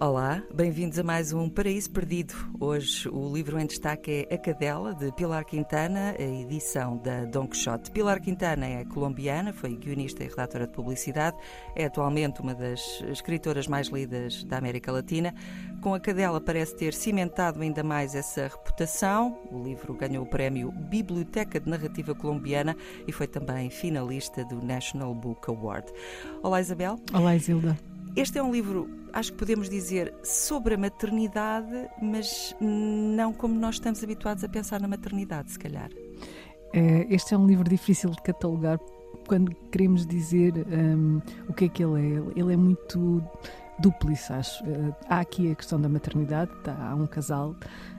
Olá, bem-vindos a mais um Paraíso Perdido. Hoje o livro em destaque é A Cadela, de Pilar Quintana, a edição da Don Quixote. Pilar Quintana é colombiana, foi guionista e redatora de publicidade, é atualmente uma das escritoras mais lidas da América Latina. Com A Cadela parece ter cimentado ainda mais essa reputação. O livro ganhou o prémio Biblioteca de Narrativa Colombiana e foi também finalista do National Book Award. Olá, Isabel. Olá, Isilda. Este é um livro, acho que podemos dizer, sobre a maternidade, mas não como nós estamos habituados a pensar na maternidade, se calhar. É, este é um livro difícil de catalogar quando queremos dizer um, o que é que ele é. Ele é muito dúplice, acho. Uh, há aqui a questão da maternidade, tá, há um casal,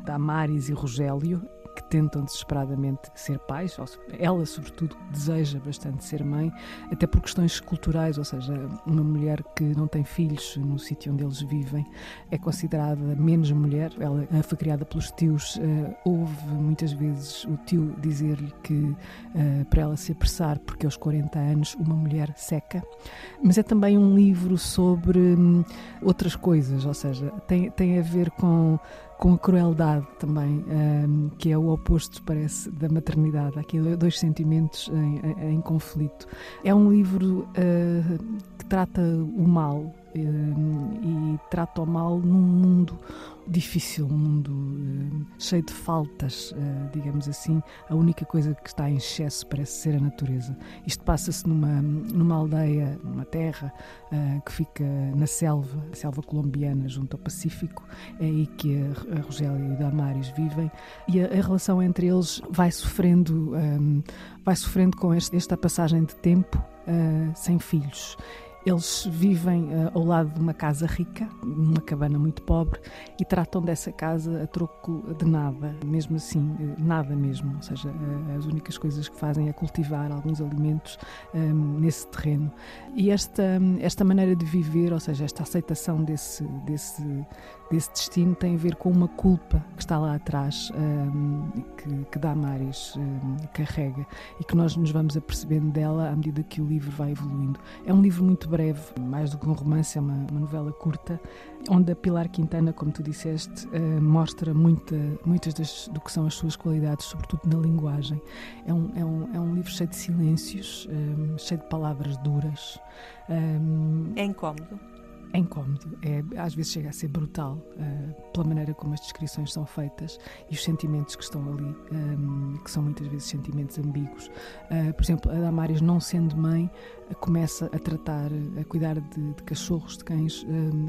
Damaris e Rogélio, que tentam desesperadamente ser pais, ela, sobretudo, deseja bastante ser mãe, até por questões culturais, ou seja, uma mulher que não tem filhos no sítio onde eles vivem é considerada menos mulher. Ela foi criada pelos tios, uh, ouve muitas vezes o tio dizer-lhe que uh, para ela se apressar, porque aos 40 anos uma mulher seca. Mas é também um livro sobre hum, outras coisas, ou seja, tem, tem a ver com com a crueldade também, um, que é o oposto, parece, da maternidade. Aqui dois sentimentos em, em, em conflito. É um livro uh, trata o mal, e trata o mal num mundo difícil, um mundo uh, cheio de faltas, uh, digamos assim. A única coisa que está em excesso parece ser a natureza. Isto passa-se numa, numa aldeia, numa terra que fica na selva, a selva colombiana, junto ao Pacífico. É aí que a, Rogélia e a Damaris vivem e a, a, relação entre eles vai sofrendo, vai sofrendo com este, esta passagem de tempo sem filhos. Eles vivem uh, ao lado de uma casa rica, numa cabana muito pobre, e tratam dessa casa a troco de nada, mesmo assim, uh, nada mesmo. Ou seja, uh, as únicas coisas que fazem é cultivar alguns alimentos nesse terreno. E esta, esta maneira de viver, ou seja, esta aceitação desse, desse, desse destino, tem a ver com uma culpa que está lá atrás, que, que Damaris carrega e que nós nos vamos apercebendo dela à medida que o livro vai evoluindo. É um livro muito breve, mais do que um romance, é uma, uma novela curta, onde a Pilar Quintana, como tu disseste, uh, mostra muita, muitas das, do que são as suas qualidades, sobretudo na linguagem. É um, é um, é um livro cheio de silêncios, eh, cheio de palavras duras. Um, é incómodo? É incómodo, é, às vezes chega a ser brutal uh, pela maneira como as descrições são feitas e os sentimentos que estão ali, um, que são muitas vezes sentimentos ambíguos. Uh, por exemplo, a Damaris, não sendo mãe, começa a tratar, a cuidar de, de cachorros, de cães. Um,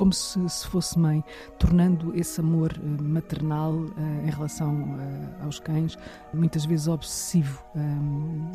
como se, se, fosse mãe, tornando esse amor uh, maternal uh, em relação uh, aos cães muitas vezes obsessivo,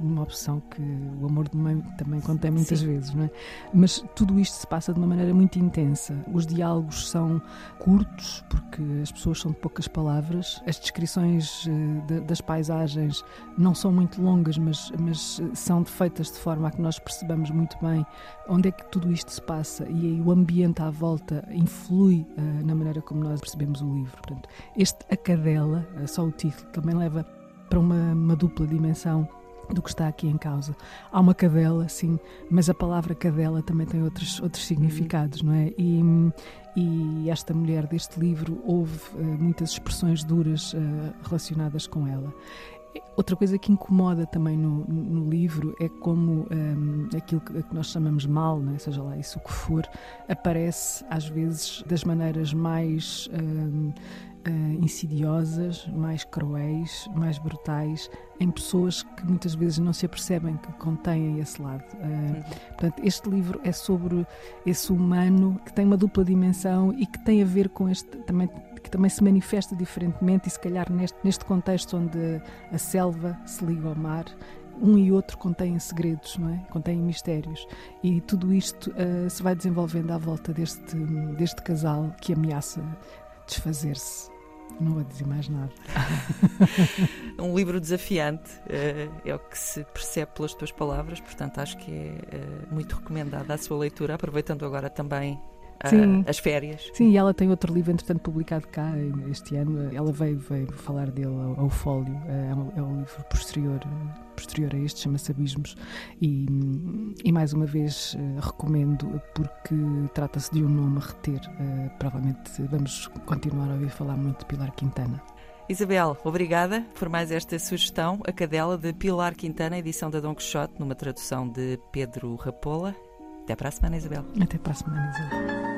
uma obsessão que o amor de mãe também contém muitas Sim. vezes, não é? Mas tudo isto se passa de uma maneira muito intensa. Os diálogos são curtos, porque as pessoas são de poucas palavras, as descrições de, das paisagens não são muito longas, mas, mas são feitas de forma a que nós percebamos muito bem onde é que tudo isto se passa e o ambiente à volta influi uh, na maneira como nós percebemos o livro. Portanto, este A Cadela, uh, só o título, também leva para uma, uma dupla dimensão do que está aqui em causa. Há uma cadela, sim, mas a palavra cadela também tem outros, outros significados, não é? E, e esta mulher deste livro houve uh, muitas expressões duras uh, relacionadas com ela. Outra coisa que incomoda também no, no livro é como um, aquilo que, nós chamamos mal, né? seja lá isso o que for, aparece às vezes das maneiras mais um, uh, insidiosas, mais cruéis, mais brutais, em pessoas que muitas vezes não se apercebem que contêm esse lado. Uh, portanto, este livro é sobre esse humano que tem uma dupla dimensão e que tem a ver com este também que também se manifesta diferentemente e se calhar neste, neste contexto onde a selva se liga ao mar um e outro contêm segredos, não é? Contêm mistérios. E tudo isto uh, se vai desenvolvendo à volta deste, deste casal que ameaça desfazer-se. Não vou dizer mais nada. um livro desafiante, uh, é o que se percebe pelas tuas palavras, portanto acho que é uh, muito recomendada a sua leitura, aproveitando agora também as férias. Sim, e ela tem outro livro, entretanto, publicado cá este ano. Ela veio, veio falar dele ao, ao Fólio. É um, é um livro posterior, posterior a este, chama-se Abismos. E, e, mais uma vez recomendo, porque trata-se de um nome a reter. provavelmente vamos continuar a ouvir falar muito de Pilar Quintana. Isabel, obrigada por mais esta sugestão. A cadela de Pilar Quintana, edição da Dom Quixote, numa tradução de Pedro Rapola. Até a semana, Isabel. Até a semana, Isabel.